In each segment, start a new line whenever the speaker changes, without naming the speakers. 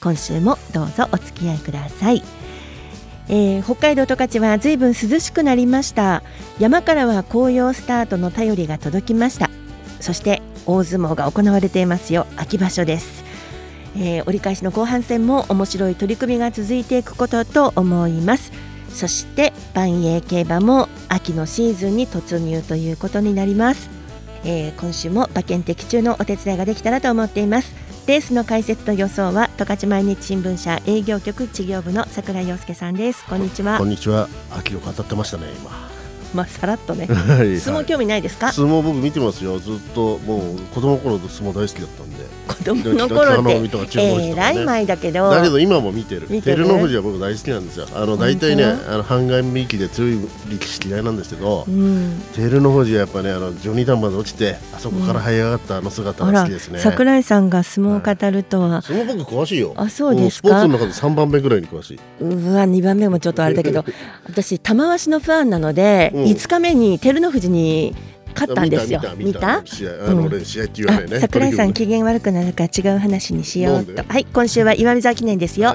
今週もどうぞお付き合いください。えー、北海道十勝はずいぶん涼しくなりました。山からは紅葉スタートの便りが届きました。そして大相撲が行われていますよ。秋場所です、えー、折り返しの後半戦も面白い取り組みが続いていくことと思います。そして万栄競馬も秋のシーズンに突入ということになります、えー、今週も馬券的中のお手伝いができたらと思っています。レースの解説と予想は十勝毎日新聞社営業局事業部の桜井陽介さんです。こんにちは。
こんにちは。秋を語ってましたね今。
まあさらっとね。
はい
相撲興味ないですか、
相撲僕見てますよ。ずっともう子供の頃相撲大好きだったんで。
子供の頃って
北のとか中国
えらい前だけど。
だけど今も見てる。照ノ富士は僕大好きなんですよ。あの大体ね
本
あの半眼力で強い力士嫌いなんですけど
うん、
照ノ富士はやっぱねあのジョニーダンまで落ちてあそこから這い上がったあの姿が好きですね、
桜井さんが相撲を語るとは、
相撲僕詳しいよ。
あそうです
スポーツの中で3番目ぐらいに詳しい。う
わ2番目もちょっとあれだけど。私玉鷲のファンなので、
うん
5日目に照ノ富士に勝ったんですよ。
見た試合あの、
うん。
俺試合って言わないね
あ桜井さん
取
機嫌悪くなるから違う話にしようと。はい今週は岩見沢記念ですよ、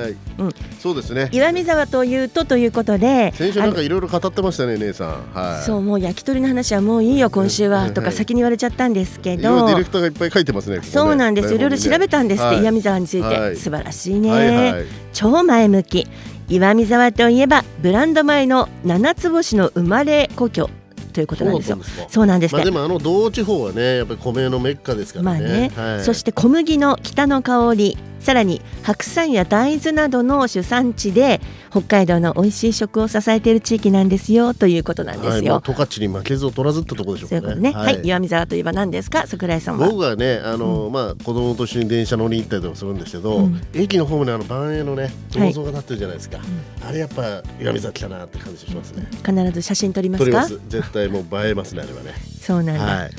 そうですね。
岩見沢というとということで
先週なんかいろいろ語ってましたね姉さん。はい。
そうもう焼き鳥の話はもういいよ今週は
うん。
とか先に言われちゃったんですけ
いろいろディ
ど。
レクターがいっぱい書いてますね
そうなんです。いろいろ調べたんですって、
はい。
岩見沢について、
はい。
素晴らしいね、超前向き岩見沢といえばブランド米の七つ星の生まれ故郷ということなんですよ。
そうなんですか。
そうなんですね。
まあでもあの道地方はねやっぱり米のメッカですからね,、
まあね。
はい、
そして小麦の北の香りさらに白菜や大豆などの主産地で北海道の美味しい食を支えている地域なんですよということなんです
はい、もう
よ。
十勝に負けず劣らずってところでしょ
そういうことね。はい、岩見沢といえば何ですか、桜井さんは。
僕はねあの、まあ子供と一緒に電車乗りに行ったりとかするんですけど、
うん。
駅のホームにあの万栄のね
はい。
銅像が立ってるじゃないですか、あれやっぱ岩見崎だなって感じしますね、
必ず写真撮りますか？
撮りま。す。絶対もう映えますねあれはね。
そうなんだ。
はい。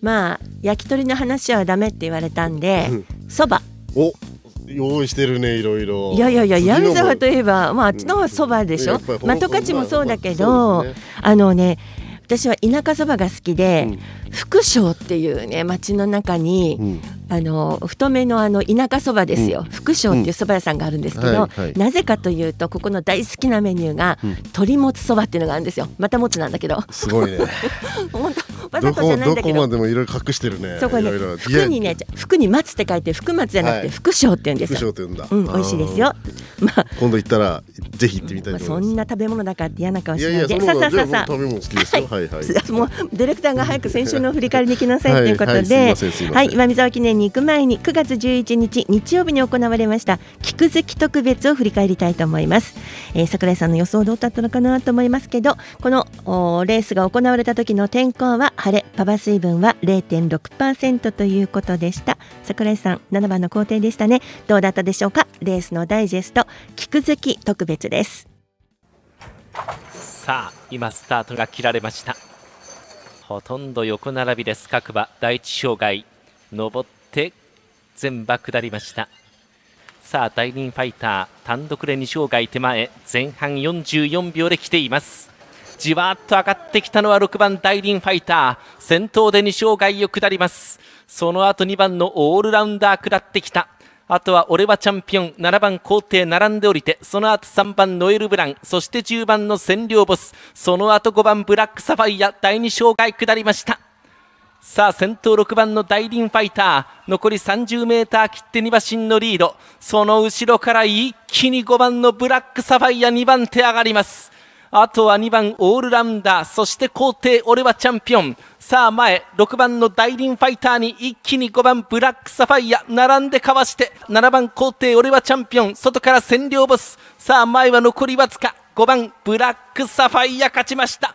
まあ焼き鳥の話はダメって言われたんで、そば。
お用意してるねいろいろ。
いやいやいや、
次のも。
岩見沢といえば、まああっちのそばでしょ？
やっぱり。
まあ十勝もそうだけど、
ね。
あのね。私は田舎そばが好きで、
うん
福祥っていうね町の中に、
うん。
あの太めのあの田舎そばですよ、福祥っていうそば屋さんがあるんですけど、
はいはい。
なぜかというとここの大好きなメニューが、
うん。
鶏もつそばっていうのがあるんですよ。またもつなんだけど。
すごいね。
本当わざ
どこ
とじゃないん
ど。こま
だけど
でもいろいろ隠してるね。
そこね
いろいろ
福にね福に松って書いて福松じゃなくて
はい。
福祥って言うんですよ、
福祥って言うんだ、
うん美味しいですよ。まあ。
今度行ったらぜひ行ってみたい
まあ
と思います、
そんな食べ物だから嫌な顔し
いや
ないいで
やそんな
さあさあさあさ
食べ物好きですよ。はいはい。
もうディレクターが早く先週の振り返りに来なさいということで。はい岩見沢記念に行く前に9月11日日曜日に行われました。菊月特別を振り返りたいと思います、えー、桜井さんの予想どうだったのかなと思いますけどこのおレースが行われた時の天候は晴れパパ水分は0.6%ということでした。桜井さん7番の工程でしたね。どうだったでしょうか？レースのダイジェスト菊月特別です。
さあ今スタートが切られましたほとんど横並びです。各馬第一障害。上って全馬下りました。さあ第2ファイター。単独で2障害手前。前半44秒で来ています。じわーっと上がってきたのは6番ダイリンファイター。先頭で2障害を下ります。その後2番のオールラウンダー下ってきた。あとは俺はチャンピオン7番皇帝並んでおりてその後3番ノエル・ブランそして10番の占領ボスその後5番ブラックサファイア第2障害下りました。さあ先頭6番のダイリンファイター残り 30m 切って2馬身のリード。その後ろから一気に5番のブラックサファイア2番手上がります。あとは2番オールラウンダー。そして皇帝俺はチャンピオン。さあ前6番のダイリンファイターに一気に5番ブラックサファイア。並んでかわして7番皇帝俺はチャンピオン。外から占領ボス。さあ前は残りわずか。5番ブラックサファイア勝ちました。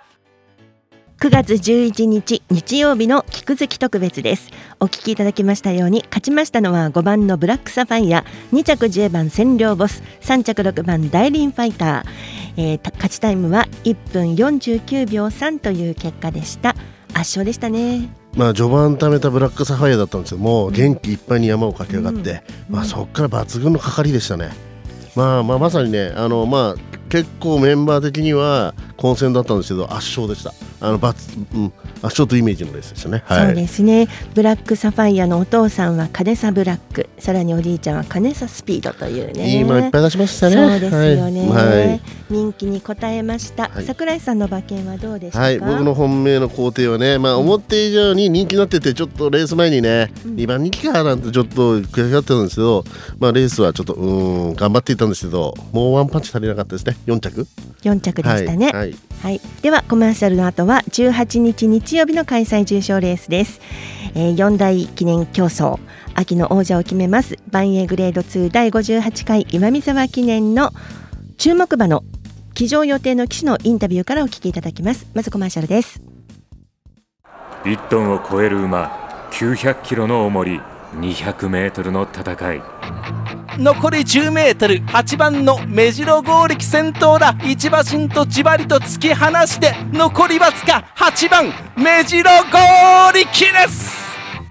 9月11日日曜日の菊月特別ですお聞きいただきましたように勝ちましたのは5番のブラックサファイア2着10番占領ボス3着6番ダイリンファイター、えー、勝ちタイムは1分49秒3という結果でした。圧勝でしたね。
まあ、序盤貯めたブラックサファイアだったんですけども、元気いっぱいに山を駆け上がって、うん、まあ、そこから抜群のかかりでしたね。まあ、まあまさにねあの、まあ、結構メンバー的には混戦だったんですけど圧勝でした。あのバツ、うん、圧勝とイメージのレースでしたね、
はい、そうですね。ブラックサファイアのお父さんはカネサブラック。さらにおじいちゃんはカネサスピードというね。
いいもいっぱい出しましたね。
そうですよね、はい、人気に応えました、はい、桜井さんの馬券はどうでしたはい。
僕の本命の工程はねまあ思って以上に人気になっててちょっとレース前にね、うん、2番人気かなんてちょっと悔しがってたんですけどまあレースはちょっとうん頑張っていたんですけどもうワンパンチ足りなかったですね4着
？4着でしたね、はい、はい、ではコマーシャルの後は18日日曜日の開催重賞レースです、えー、4大記念競争。秋の王者を決めます。万栄グレード2第58回岩見沢記念の注目馬の騎乗予定の騎手のインタビューからお聞きいただきます。まずコマーシャルです。
1トンを超える馬900キロの重り200メートルの戦い
残り 10m8 番の目白剛力先頭だ。一馬身とじわりと突き放して残りわずか8番目白剛力です。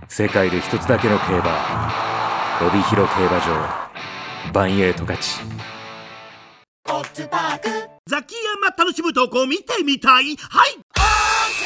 世界で一つだけの競馬。帯広競馬場。バンエイト勝ち。
ザキヤマ楽しむとこ見てみたい？はい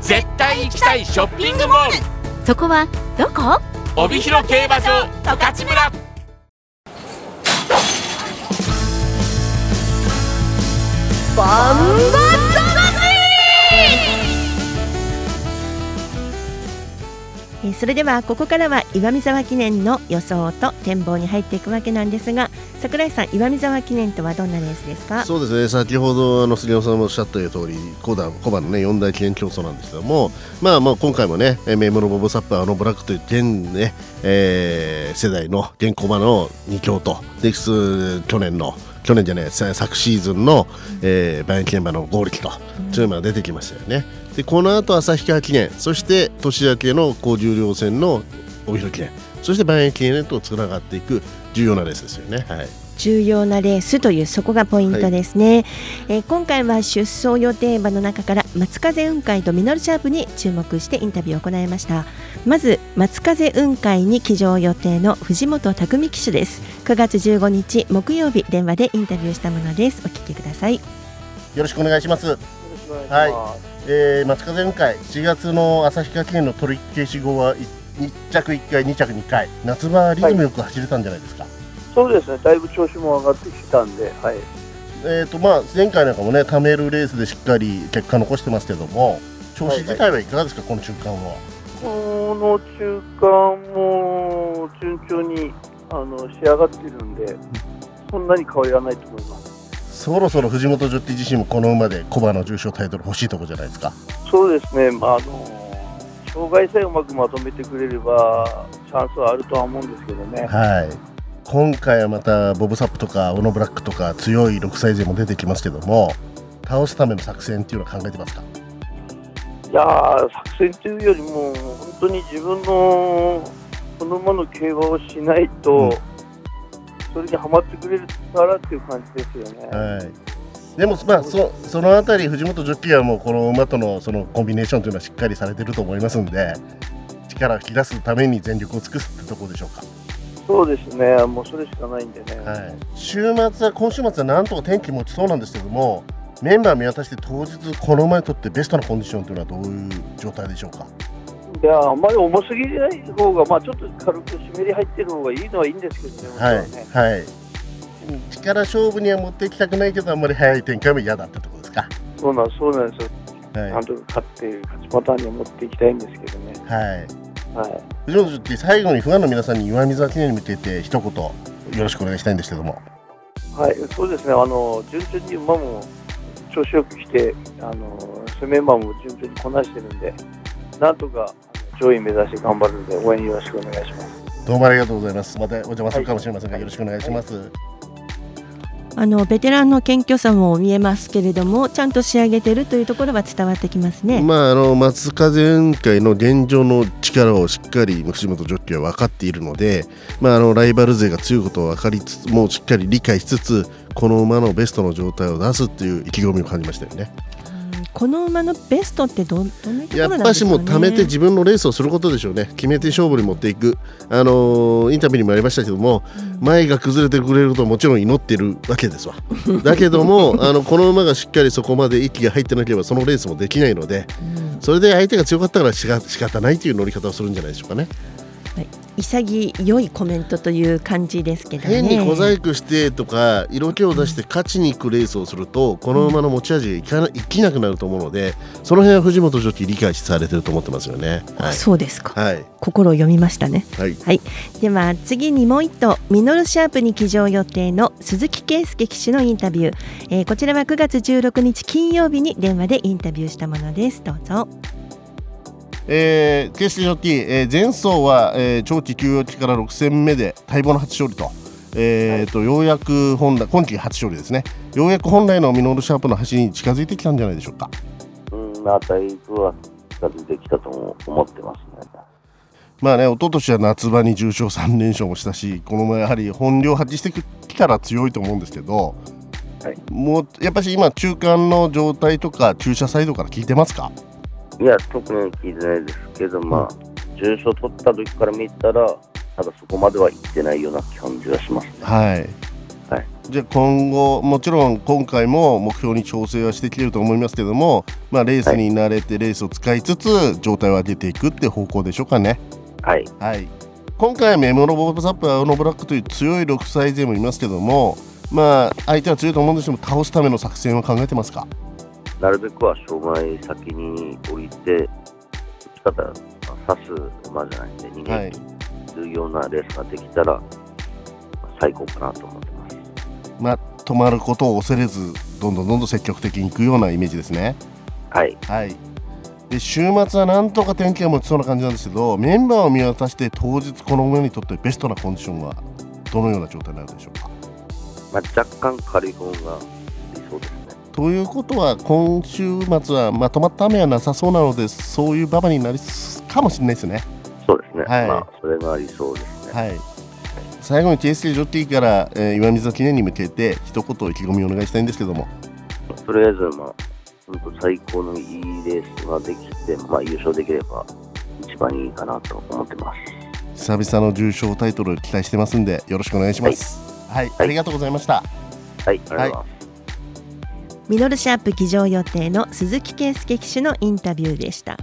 絶対行きたいショッピングモール。
そこはどこ？
帯広競馬場十勝村。
バンバそれではここからは岩見沢記念の予想と展望に入っていくわけなんですが櫻井さん岩見沢記念とはどんなレースですか？
そうですね。先ほどあの杉山さんもおっしゃった通り小判のね四大記念競争なんですけどもまあまあ今回もね名門のボブサップーのブラックという現ね、えー、世代の現小馬の2強とデキス去年の去年じゃない昨シーズンの、えー、バイン記念馬の合力と、というのが出てきましたよね。でこの後旭川記念そして年明けの高重量戦の帯広記念そして万円記念とつながっていく重要なレースですよね。はい
重要なレースというそこがポイントですね、はい、えー、今回は出走予定馬の中から松風雲海とミノルシャープに注目してインタビューを行いました。まず松風雲海に騎乗予定の藤本匠騎手です。9月15日木曜日電話でインタビューしたものです。お聞きください。よ
ろしくお願いします。はい。えー、松風雲海4月の旭川記念の取り消し後は1着1回2着2回。夏場リズムよく走れたんじゃないですか、はい、
そうですね。だいぶ調子も上がってきたんではい。
えーとまあ、前回なんかもねためるレースでしっかり結果残してますけども調子自体はいかがですか、はいはい、この中間は？
この中間も順調にあの仕上がってるんでそんなに変わりはないと思います。
そろそろ藤本ジョッティ自身もこの馬でコバの重賞タイトル欲しいところじゃないですか？
そうですね、まあ、あの障害さえうまくまとめてくれればチャンスはあるとは思うんですけどね。
はい今回はまたボブサップとかオノブラックとか強い6歳勢も出てきますけども倒すための作戦っていうのは考えてますか？
いや作戦というよりも本当に自分のこの馬の競馬をしないと、うんそれにはまってくれるからっていう感じですよね。はい
でも、まあ、そそのあたり、藤本ジョッキーはもうこの馬とのそのコンビネーションというのはしっかりされてると思いますんで、力を引き出すために全力を尽くすってところでしょうか。
そうですね、もうそれしかないんでね。
はい、週末は、今週末はなんとか天気持ちそうなんですけども、メンバー見渡して当日、この馬にとってベストなコンディションというのはどういう状態でしょうか？
いやあんまり重すぎない方が、まあ、ちょっと軽く湿り入ってる方がいいのはいいんですけどね、
はい、ね、はい、力勝負には持っていきたくないけど、あんまり速い展開も嫌だったところですか？
そうなんそうなんですよ
はい
なんとか勝って、勝ちパターンに持っていきたいんですけどね。
はい
はい。
藤本ジョッキー最後にファンの皆さんに岩見沢記念に向けて一言よろしくお願いしたいんですけども。
はい、そうですね、あの順調に馬も調子よく来て、あの攻め馬も順調にこなしてるんで、なんとか上位目指して頑張るので、応援よろしくお願いします。
どうもありがとうございます。またお邪魔するかもしれませんが、よろしくお願いします、
あのベテランの謙虚さも見えますけれどもちゃんと仕上げてるというところは伝わってきますね。
まああの松風委員会の現状の力をしっかり藤本ジョッキーは分かっているので、まあ、あのライバル勢が強いことを分かりつつもうしっかり理解しつつこの馬のベストの状態を出すっていう意気込みを感じましたよね。
この馬のベストってどんどんなとこ
や
ろなんですかね？
っぱしもう貯めて自分のレースをすることでしょうね、決めて勝負に持っていく、あのーインタビューにもありましたけども、前が崩れてくれることをもちろん祈ってるわけですわ。だけども、あのこの馬がしっかりそこまで息が入ってなければ、そのレースもできないので、それで相手が強かったからしか仕方ないという乗り方をするんじゃないでしょうかね。
潔いコメントという感じですけどね。
変に小細工してとか色気を出して勝ちに行くレースをするとこの馬の持ち味が生きなくなると思うのでその辺は藤本ジョッキー理解されてると思ってますよね。はい、
そうですか。
はい
心を読みましたね。
はい
はい。では次にもう一頭ミノルシャープに騎乗予定の鈴木圭介騎手のインタビュー、えーこちらは9月16日金曜日に電話でインタビューしたものです。どうぞ。
えー、決してジョッキー、えー前走は、えー長期休養期から6戦目で待望の初勝利と,、えーとようやく本来今季初勝利ですねようやく本来のミノルシャープの走りに近づいてきたんじゃないでしょうか。
うん、まあ、だいぶは近づいてきたとも思ってますね。
まあね、一昨年は夏場に重賞3連勝もしたし、このままやはり本領発揮してきたら強いと思うんですけど、もうやっぱり今、中間の状態とか、駐車サイドから聞いてますか？
いや、特に聞いてないですけど、まあ、重賞取った時から見たら、ただそこまでは行ってないような感じがしますね。
はい、
はい、
じゃあ今後、もちろん今回も目標に調整はしてきてると思いますけども、まあ、レースに慣れて、レースを使いつつ、状態を上げていくって方向でしょうかね。
はい、
はい、今回はメモロボブサップアウノブラックという強い6歳勢もいますけども、まあ、相手は強いと思うんですけども、倒すための作戦は考えてますか？
なるべくは障害先に降りて、打ち方、まあ刺す馬じゃないんで、逃げるようなレースができたら、まあ最高かなと思ってます。
まあ、止まることを恐れずどんどんどんどん積極的にいくようなイメージですね。
はい、
はい、で週末はなんとか天気が持ちそうな感じなんですけどメンバーを見渡して当日この馬にとってベストなコンディションはどのような状態になるでしょうか？
まあ、若干軽い方が。
ということは今週末はまとまった雨はなさそうなのでそういう馬場になりすかもしれないですね。
そうですね、
はい
まあ、それが理想ですね。
はい最後に TSK ジョッキーから、えー岩水記念に向けて一言意気込みをお願いしたいんですけども
とりあえず、まあ、本当最高のいいレースができて、まあ、優勝できれば一番いいかなと思ってます。
久々の重賞タイトルを期待してますんでよろしくお願いします。はい、ありがとうございました。
はい、ありがとうございます。
ミノルシャープ騎乗予定の鈴木圭介騎手のインタビューでした。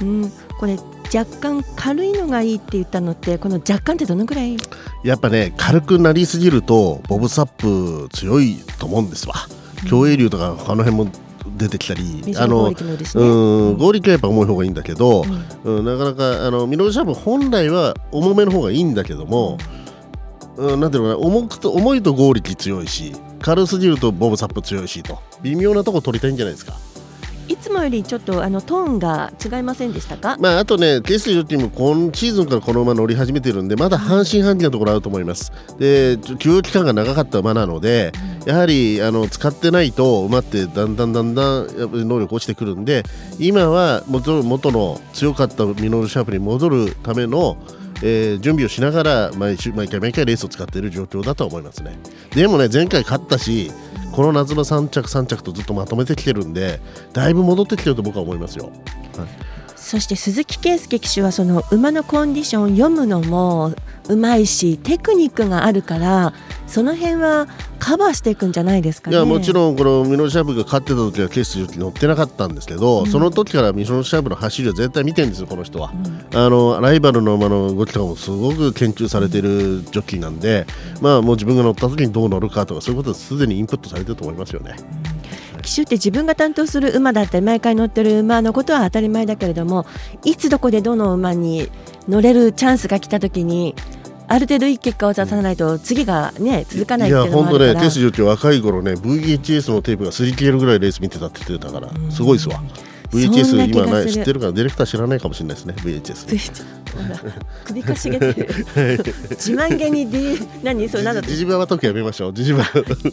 うん、これ若干軽いのがいいって言ったのってこの若干ってどのくらい？
やっぱね軽くなりすぎるとボブサップ強いと思うんですわ。競泳流とか他の辺も出てきたり、
メジャー合力もいるしね
うん合力はやっぱ重い方がいいんだけど、うんなかなかあのミノルシャープ本来は重めの方がいいんだけども、うん、なんていうのかな重くと重いと合力強いし軽すぎるとボブサップ強いしと微妙なとこ取りたいんじゃないですか。
いつもよりちょっとあのトーンが違いませんでしたか、
まあ、あとね、ケースジョッキーも今シーズンからこの馬乗り始めてるんで、まだ半信半疑なところあると思います。で、休養期間が長かった馬なので、やはりあの使ってないと馬ってだんだんだんだんやっぱり能力落ちてくるんで、今は元元の強かったミノルシャープに戻るための、えー準備をしながら毎週毎回毎回レースを使っている状況だと思いますね。でもね、前回勝ったし、この夏の3着3着とずっとまとめてきてるんで、だいぶ戻ってきてると僕は思いますよ。
そして鈴木圭介騎手はその馬のコンディションを読むのもうまいしテクニックがあるからその辺はカバーしていくんじゃないですかね。
いやもちろんこのミノルシャープが勝ってた時はケースジョッキー乗ってなかったんですけど、その時からミノルシャープの走りは絶対見てるんですよこの人は、あのライバルの馬の動きとかもすごく研究されてるジョッキーなんで、まあもう自分が乗った時にどう乗るかとかそういうことはすでにインプットされてると思いますよね。
騎手って自分が担当する馬だったり毎回乗ってる馬のことは当たり前だけれどもいつどこでどの馬に乗れるチャンスが来た時にある程度いい結果を出さないと次がね続かないっていうのもあるから。
いや本当ねテスジョッキ若い頃ね VHS のテープが擦り切れるぐらいレース見てたって言ってたからすごいですわ。VHS 今ね知ってるからディレクター知らないかもしれないですね VHS
首かしげてる。自慢げに D 何？そうなんだ
ジジバは時やめましょうジジバ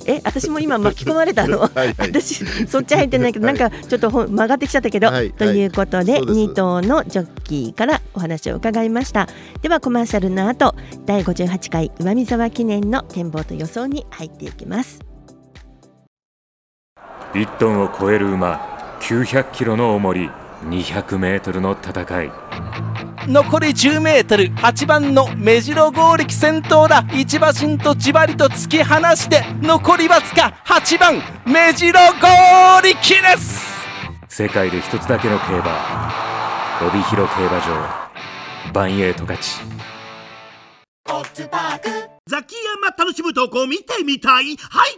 え私も今巻き込まれたのはい、私そっち入ってないけど、なんかちょっと曲がってきちゃったけど、はい、ということで、はい、2頭のジョッキーからお話を伺いました。ではコマーシャルの後第58回岩見沢記念の展望と予想に入っていきます。
1トンを超える馬900キロの重り200メートルの戦い
残り10メートル。8番の目白剛力先頭だ。一馬身とじわりと突き放して残りわずか8番目白剛力です。
世界で一つだけの競馬。帯広競馬場。バンエイト勝ち。
ザキヤマ楽しむ投稿見てみたい？はい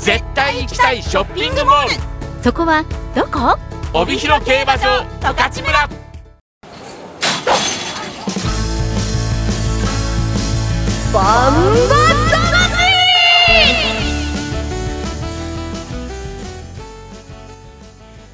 絶対行きたいショッピングモール。
そこはどこ？
帯広競馬場十勝村。
バンバ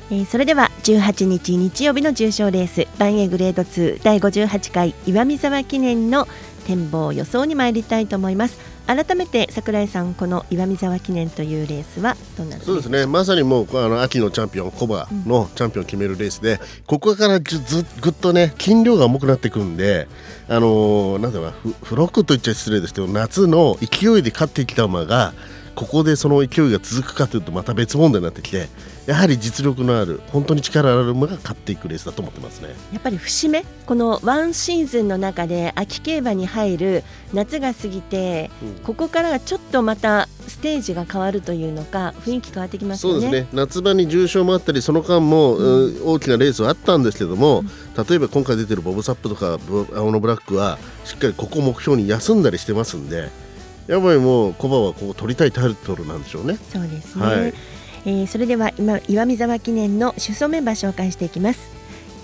えー、それでは18日日曜日の重賞レースバンエグレード2第58回岩見沢記念の展望予想に参りたいと思います改めて櫻井さんこの岩見沢記念というレースはどんな
そうですね。まさにもうあの秋のチャンピオンコバのチャンピオンを決めるレースで、うん、ここからずぐっとね筋量が重くなってくるんであのー、なんだろうフロックと言っちゃ失礼ですけど夏の勢いで勝ってきた馬がここでその勢いが続くかというとまた別問題になってきてやはり実力のある本当に力ある馬が勝っていくレースだと思ってますね。
やっぱり節目？このワンシーズンの中で秋競馬に入る夏が過ぎて、うん、ここからがちょっとまたステージが変わるというのか雰囲気変わってきますよ
ね。そうですね。夏場に重賞もあったりその間も、うん、大きなレースはあったんですけども、うん、例えば今回出てるボブサップとか青のブラックはしっかりここ目標に休んだりしてますんで。やっぱりもうコバはこう取りたいタイトルなんでしょうね。
そうですね。はい、えー、それでは今岩見沢記念の出走メンバー紹介していきます。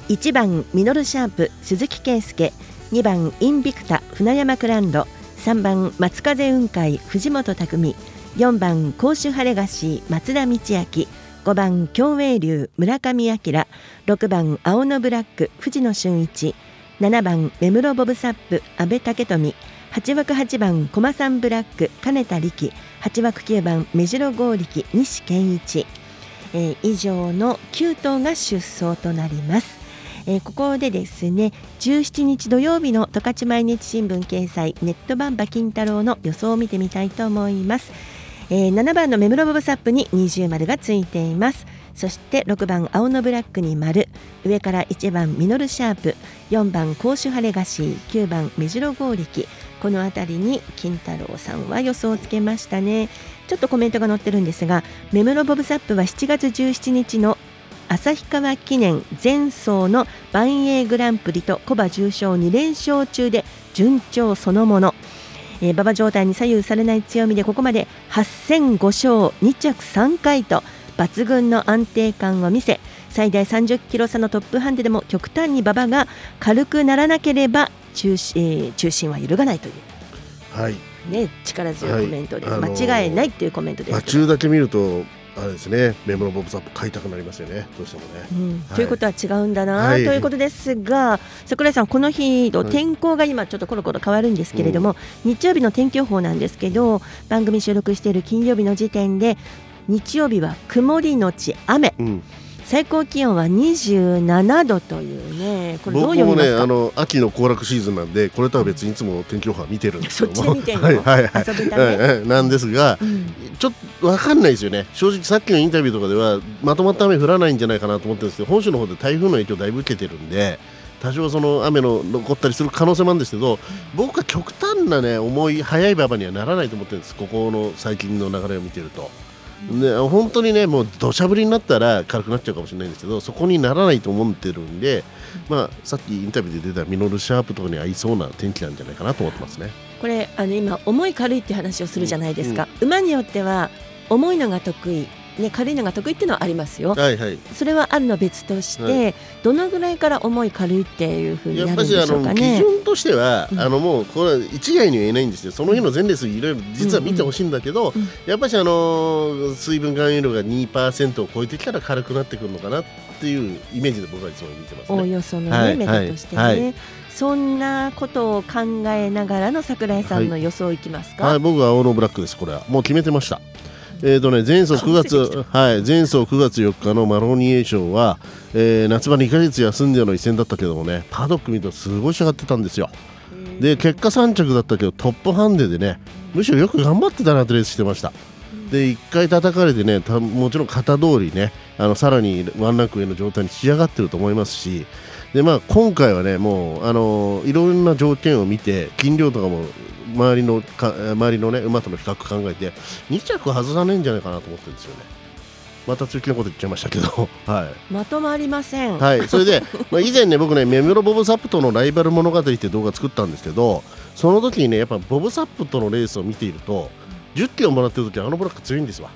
1番ミノルシャープ鈴木圭介、2番インビクタ船山クランド、3番松風雲海藤本匠、4番甲州晴れ菓子松田道明、5番共栄流村上明、6番青のブラック藤野俊一、7番目室ボブサップ阿部武富。8枠8番駒さんブラック金田力8枠9番目白剛力西健一、えー、以上の9頭が出走となります。えー、ここでですね17日土曜日の十勝毎日新聞掲載ネットバンバ金太郎の予想を見てみたいと思います、えー、7番の目室ボブサップに二重丸がついています。そして6番青のブラックに丸上から1番ミノルシャープ4番甲州晴れ菓子9番目白剛力この辺りに金太郎さんは予想をつけましたね。ちょっとコメントが載ってるんですが目室ボブサップは7月17日の旭川記念前走の万栄グランプリとコバ重賞2連勝中で順調そのもの。え、馬場状態に左右されない強みでここまで8戦5勝2着3回と抜群の安定感を見せ最大30キロ差のトップハンデでも極端に馬場が軽くならなければ中,、えー、中心は揺るがないという。
はい。
ね、力強いコメントで、はい、間違いないっていうコメントです、
中だけ見るとあれですね、メモのボブサップ買いたくなりますよね、どうしてもね。
うん。はい、ということは違うんだな、はい、ということですが、櫻井さん、この日の天候が今、ちょっとコロコロ変わるんですけれども、はい、日曜日の天気予報なんですけど、番組収録している金曜日の時点で、日曜日は曇りのち雨、うん、最高気温は27度というねこれどう読みますか？
僕もねあの秋の行楽シーズンなんでこれとは別にいつも天気予報は見てるんですけども。いなんですが、ちょっと分かんないですよね。正直さっきのインタビューとかではまとまった雨降らないんじゃないかなと思ってるんですけど本州の方で台風の影響だいぶ受けてるんで多少その雨の残ったりする可能性もあるんですけど僕は極端なね重い速い馬場にはならないと思ってるんです。ここの最近の流れを見てると。ね、本当にねもう土砂降りになったら軽くなっちゃうかもしれないんですけどそこにならないと思ってるんで、まあ、さっきインタビューで出たミノルシャープとかに合いそうな天気なんじゃないかなと思ってますね。
これあの今重い軽いって話をするじゃないですか、馬によっては重いのが得意ね、軽いのが得意っていうのはありますよ、
はいはい、
それはあるの別として、
はい。
どのぐらいから重い軽いっていうふうに
や
なるんで
っぱりあの基
しょうかね。
準としては、あのもうこれは一概には言えないんですよ、その日の前レースいろいろ実は見てほしいんだけど、やっぱりあの水分含有量が2%を超えてきたら軽くなってくるのかなっていうイメージで僕はいつも見てますね。
おおよそのね、
はい
メタとしてね、
はい
そんなことを考えながらの桜井さんの予想いきますか、
はい、僕は青のブラックです、これは。もう決めてました。えーとね、前走9月、はい、前走9月4日のマロニエーションは、えー夏場2ヶ月休んでの一戦だったけどもね、パドック見るとすごい仕上がってたんですよ。で、結果3着だったけど、トップハンデでね、むしろよく頑張ってたなってレースしてました。で、1回叩かれてね、たもちろん型通りね、あのさらにワンランク上の状態に仕上がってると思いますし、でまあ、今回はね、もう、あのいろんな条件を見て、斤量とかも周りのか周りの、ね、馬との比較考えて、2着外さねえんじゃないかなと思ってるんですよね。また強気なこと言っちゃいましたけど、はい。
まとまりません。
はい、それで、まあ、以前ね、僕ね、メムロボブサップとのライバル物語って動画作ったんですけど、その時にね、やっぱボブサップとのレースを見ていると、10キロもらってる時はあのブラック強いんですわ。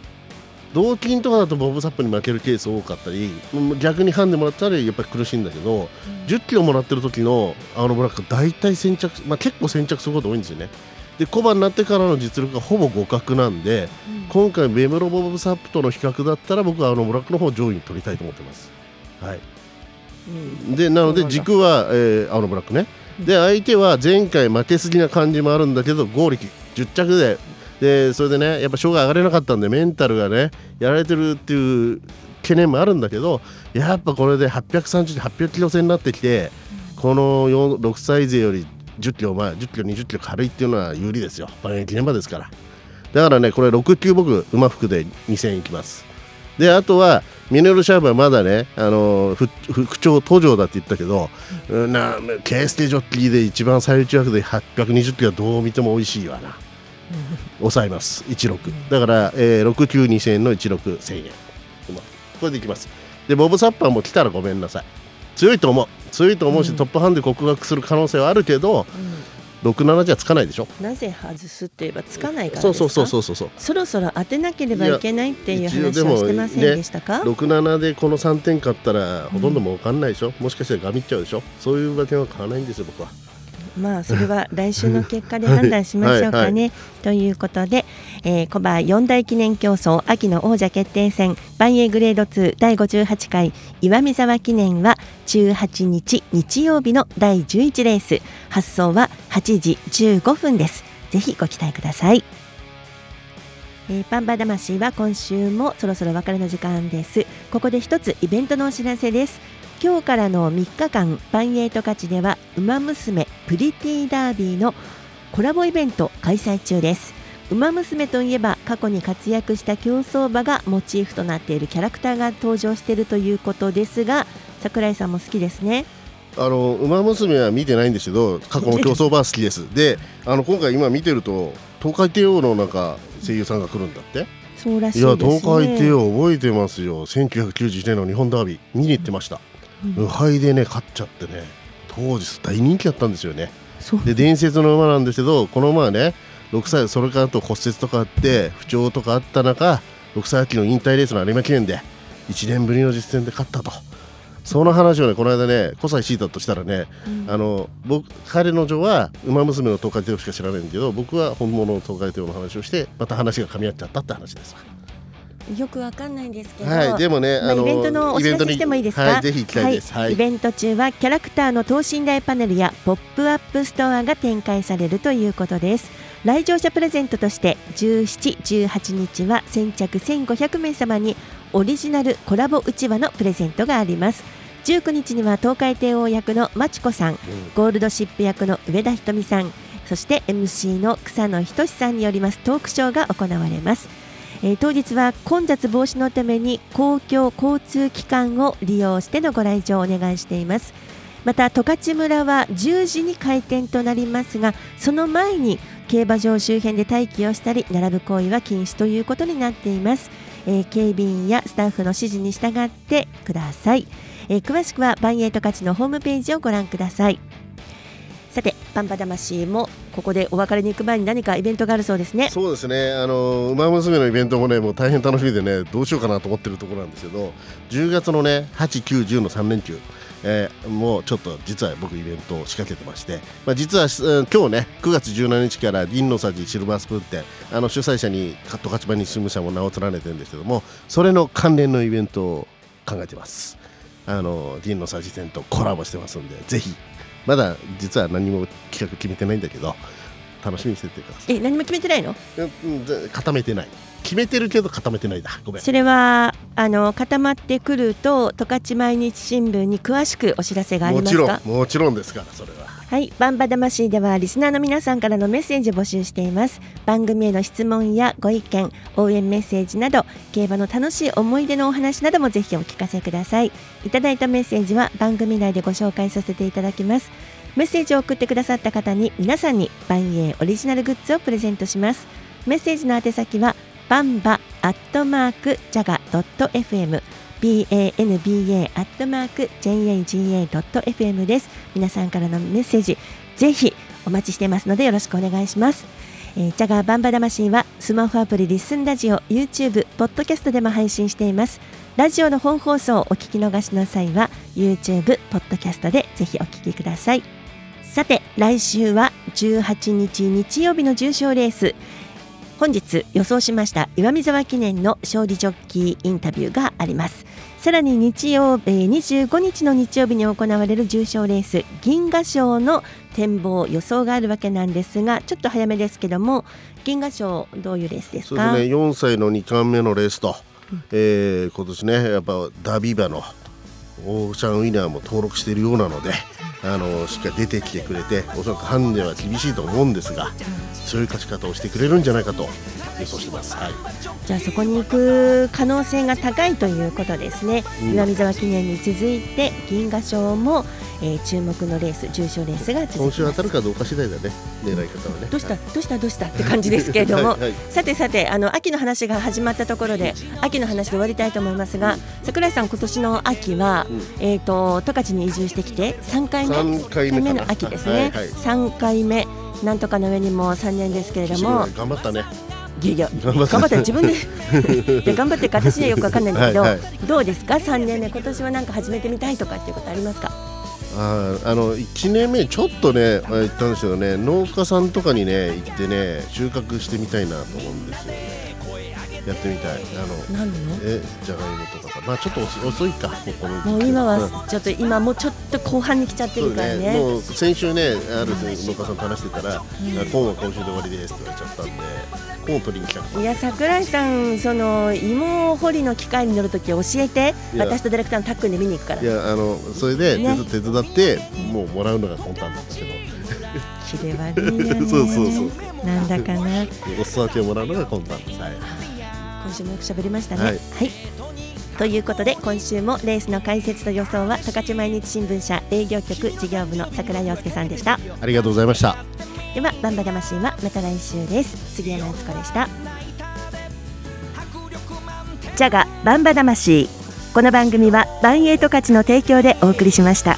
同金とかだとボブサップに負けるケース多かったり、うん逆にハンでもらったらやっぱり苦しいんだけど、10キロもらってる時のあのブラック、大体先着、まあ、結構先着すること多いんですよね。で、コバになってからの実力がほぼ互角なんで、今回、メムロボブサップとの比較だったら、僕はあのブラックの方を上位に取りたいと思ってます。はい。でなので軸は、えー、青のブラックね、で相手は前回負けすぎな感じもあるんだけど剛力10着ででそれでねやっぱ賞が上がれなかったんでメンタルがねやられてるっていう懸念もあるんだけどやっぱこれで830、800キロ戦になってきてこの6歳勢より10キロ前10キロ20キロ軽いっていうのは有利ですよ。万円記念馬ですから。だからねこれ6級僕馬服で2000いきます。であとはミネルシャープはまだね、あの不不不調途上だって言ったけど、うんなケーステジョッキーで一番最内枠で820キロはどう見ても美味しいわな。抑えます、16。だから、えー、6級2000円の16、1000円。まあこれでいきます。で、ボブ・サッパーも来たらごめんなさい。強いと思う。強いと思うし、トップハンデ告白する可能性はあるけど、67じゃつかないでしょ。
なぜ外すって言えばつかないから
そうそうそうそうそう。
そろそろ当てなければいけないっていう話はしてませんでしたか、
ね、67でこの3点買ったらほとんど儲かんないでしょ、もしかしたらガミっちゃうでしょそういう馬券は買わないんですよ僕は
まあそれは来週の結果で判断しましょうかね。
はい
ということで、えー、コバ四大記念競争秋の王者決定戦万栄グレード2第58回岩見沢記念は18日日曜日の第11レース発送は8時15分です。ぜひご期待ください。えーパンバ魂は今週もそろそろお別れの時間ですここで一つイベントのお知らせです今日からの3日間バンエイト勝ちでは「ウマ娘プリティダービー」のコラボイベント開催中です。ウマ娘といえば過去に活躍した競走馬がモチーフとなっているキャラクターが登場しているということですが桜井さんも好きですね。
あの馬娘は見てないんですけど過去の競走馬は好きです。であの今回今見てると東海帝王のなんか声優さんが来るんだって？
そうらしい
い
ですね。
や東海帝王覚えてますよ。1991年の日本ダービー見に行ってました、無敗でね勝っちゃってね当時大人気だったんですよね。で伝説の馬なんですけどこの馬はね6歳それからあと骨折とかあって不調とかあった中6歳秋の引退レースの有馬記念で1年ぶりの実戦で勝ったと。その話をねこの間ね小西シータとしたらね、あの僕彼の女はウマ娘のトウカイテイオーしか知らないんだけど僕は本物のトウカイテイオーの話をしてまた話が噛み合っちゃったって話ですわ
よくわかんないんですけど、
はいでもね
まあイベントのお知らせしてもいいですか、
はいぜひ行きたいです。はい。
イベント中はキャラクターの等身大パネルやポップアップストアが展開されるということです。来場者プレゼントとして17、18日は先着1500名様にオリジナルコラボうちわのプレゼントがあります。19日には東海帝王役のまちこさん、ゴールドシップ役の上田ひとみさんそして MC の草野仁さんによります。トークショーが行われますえー当日は混雑防止のために公共交通機関を利用してのご来場をお願いしています。また十勝村は10時に開店となりますがその前に競馬場周辺で待機をしたり並ぶ行為は禁止ということになっています、えー警備員やスタッフの指示に従ってください、えー詳しくはバンエイト勝ちのホームページをご覧ください。さてパンパ魂もここでお別れに行く前に何かイベントがあるそうですね
そうですね、あの馬娘のイベントもね、もう大変楽しみでね、どうしようかなと思ってるところなんですけど、10月のね、8、9、10の3連休、えーもうちょっと実は僕、イベントを仕掛けてまして、まあ、実は、うん今日ね、9月17日から銀のさじシルバースプーン店、あの主催者にカットカチバに新聞社も名を連ねてるんですけども、それの関連のイベントを考えてます。あの銀のさじ店とコラボしてますんで、ぜひ、まだ実は何も企画決めてないんだけど、楽しみにしててください。
え何も決めてないの？
うんで固めてない。決めてるけど固めてないだ。ごめん。
それはあの固まってくると十勝毎日新聞に詳しくお知らせがあり
もちろ
ますか
んもちろんですからそれは
はい、バンバ魂ではリスナーの皆さんからのメッセージを募集しています。番組への質問やご意見応援メッセージなど競馬の楽しい思い出のお話などもぜひお聞かせください。いただいたメッセージは番組内でご紹介させていただきます。メッセージを送ってくださった方に皆さんにバンエイオリジナルグッズをプレゼントします。メッセージの宛先はバンバアットマークジャガ FM banba アットマーク jaga ドット FM です。皆さんからのメッセージぜひお待ちしてますのでよろしくお願いします。えージャガーバンバ魂はスマホアプリリッスンラジオ YouTube ポッドキャストでも配信しています。ラジオの本放送をお聞き逃しの際は YouTube ポッドキャストでぜひお聞きください。さて来週は18日日曜日の重賞レース。本日予想しました岩見沢記念の勝利ジョッキーインタビューがあります。さらに日曜、えー25日の日曜日に行われる重賞レース銀河賞の展望予想があるわけなんですがちょっと早めですけども銀河賞どういうレースですか？
そうですね4歳の2冠目のレースと、えー今年ねやっぱダビーバのオーシャンウィナーも登録しているようなのであのしっかり出てきてくれておそらくハンデは厳しいと思うんですが強い勝ち方をしてくれるんじゃないかと予想してます。はい。
じゃあそこに行く可能性が高いということですね、
うん。
岩見沢記念に続いて銀河賞も、えー注目のレース重賞レースが
今週当たるかどうか次第だね狙い方はね。
どうした？どうした？どうした？って感じですけれども、
はいはい。
さてさてあの秋の話が始まったところで秋の話で終わりたいと思いますが、桜井さん今年の秋は、えっ、と十勝に移住してきて3回目
三回目
の秋ですね、
はいはい。
3回目。なんとかの上にも3年ですけれども。
頑張ったね。
いやいや
頑張った。
自分で。いや頑張ってるか私にはよくわかんないんだけど
はいはい。
どうですか？3年目今年は何か始めてみたいとかっていうことありますか？
あーあの1年目ちょっとねあ言ったんですけどね。農家さんとかにね行ってね収穫してみたいなと思うんですよねやってみたい。あの
何の？
えじゃがいもとか。さまあちょっと遅遅いかもうこの
もう今
うん
はちょっと今もうちょっと後半に来ちゃってるから
ね。
ね。
もう先週ねある農家さんと話してたら、
ん。
コーンは今週で終わりですって言われちゃったんでコーンを取りに来たの。
いや桜井さんその芋掘りの機械に乗るとき教えて。私とディレクターのタックンで見に行くから。
いやあのそれで手,、
ね。
手伝ってもうもらうのが魂胆なんだけど。
キレ悪いよね
そうそうそう。
なんだかな。
お裾分けをもらうのが魂胆ですはい
今週もよく喋りましたね。
は
はい。い、ということで今週もレースの解説と予想は十勝毎日新聞社営業局事業部の桜井陽介さんでした。
ありがとうございました。
ではバンバ魂はまた来週です。杉山敦子でした。ジャガバンバ魂この番組はバンエイト勝ちの提供でお送りしました